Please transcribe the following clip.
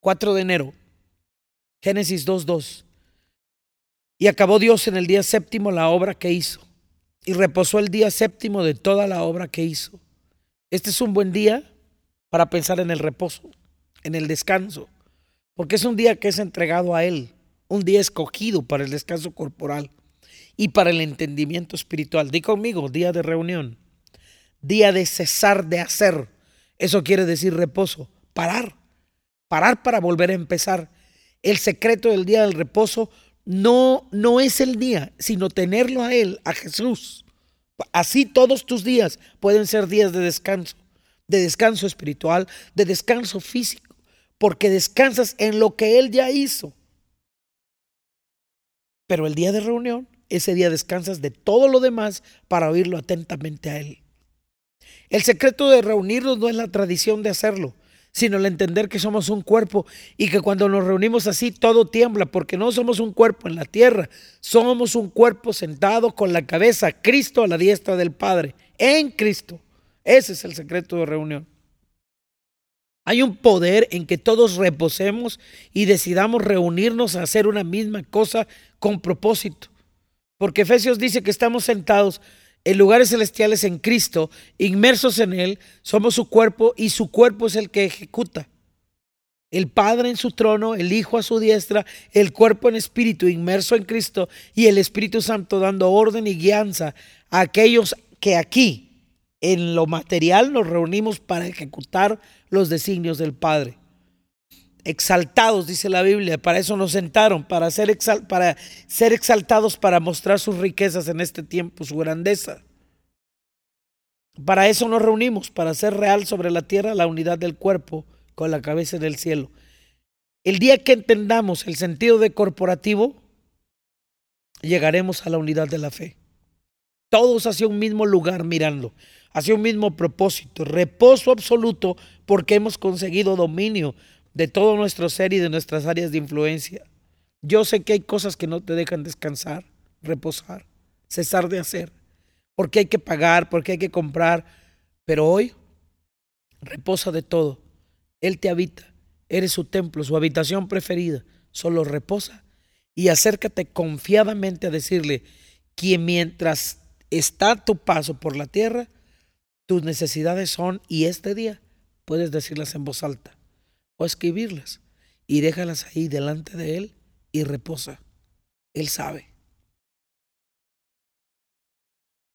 4 de enero, Génesis 2.2. Y acabó Dios en el día séptimo la obra que hizo, y reposó el día séptimo de toda la obra que hizo. Este es un buen día para pensar en el reposo, en el descanso, porque es un día que es entregado a Él, un día escogido para el descanso corporal y para el entendimiento espiritual. Di conmigo, día de reunión, día de cesar de hacer. Eso quiere decir reposo, parar, parar para volver a empezar. El secreto del día del reposo no, no es el día, sino tenerlo a Él, a Jesús. Así todos tus días pueden ser días de descanso, de descanso espiritual, de descanso físico, porque descansas en lo que Él ya hizo. Pero el día de reunión, ese día descansas de todo lo demás para oírlo atentamente a Él. El secreto de reunirnos no es la tradición de hacerlo, sino el entender que somos un cuerpo y que cuando nos reunimos así todo tiembla, porque no somos un cuerpo en la tierra, somos un cuerpo sentado con la cabeza, Cristo a la diestra del Padre, en Cristo. Ese es el secreto de reunión. Hay un poder en que todos reposemos y decidamos reunirnos a hacer una misma cosa con propósito. Porque Efesios dice que estamos sentados en lugares celestiales en Cristo, inmersos en Él, somos su cuerpo y su cuerpo es el que ejecuta. El Padre en su trono, el Hijo a su diestra, el cuerpo en espíritu inmerso en Cristo y el Espíritu Santo dando orden y guianza a aquellos que aquí, en lo material, nos reunimos para ejecutar los designios del Padre. Exaltados, dice la Biblia, para eso nos sentaron, para ser, para ser exaltados, para mostrar sus riquezas en este tiempo, su grandeza. Para eso nos reunimos, para hacer real sobre la tierra la unidad del cuerpo con la cabeza en el cielo. El día que entendamos el sentido de corporativo, llegaremos a la unidad de la fe. Todos hacia un mismo lugar mirando, hacia un mismo propósito, reposo absoluto porque hemos conseguido dominio de todo nuestro ser y de nuestras áreas de influencia. Yo sé que hay cosas que no te dejan descansar, reposar, cesar de hacer, porque hay que pagar, porque hay que comprar, pero hoy reposa de todo. Él te habita, eres su templo, su habitación preferida. Solo reposa y acércate confiadamente a decirle que mientras está tu paso por la tierra, tus necesidades son, y este día puedes decirlas en voz alta o escribirlas y déjalas ahí delante de Él y reposa. Él sabe.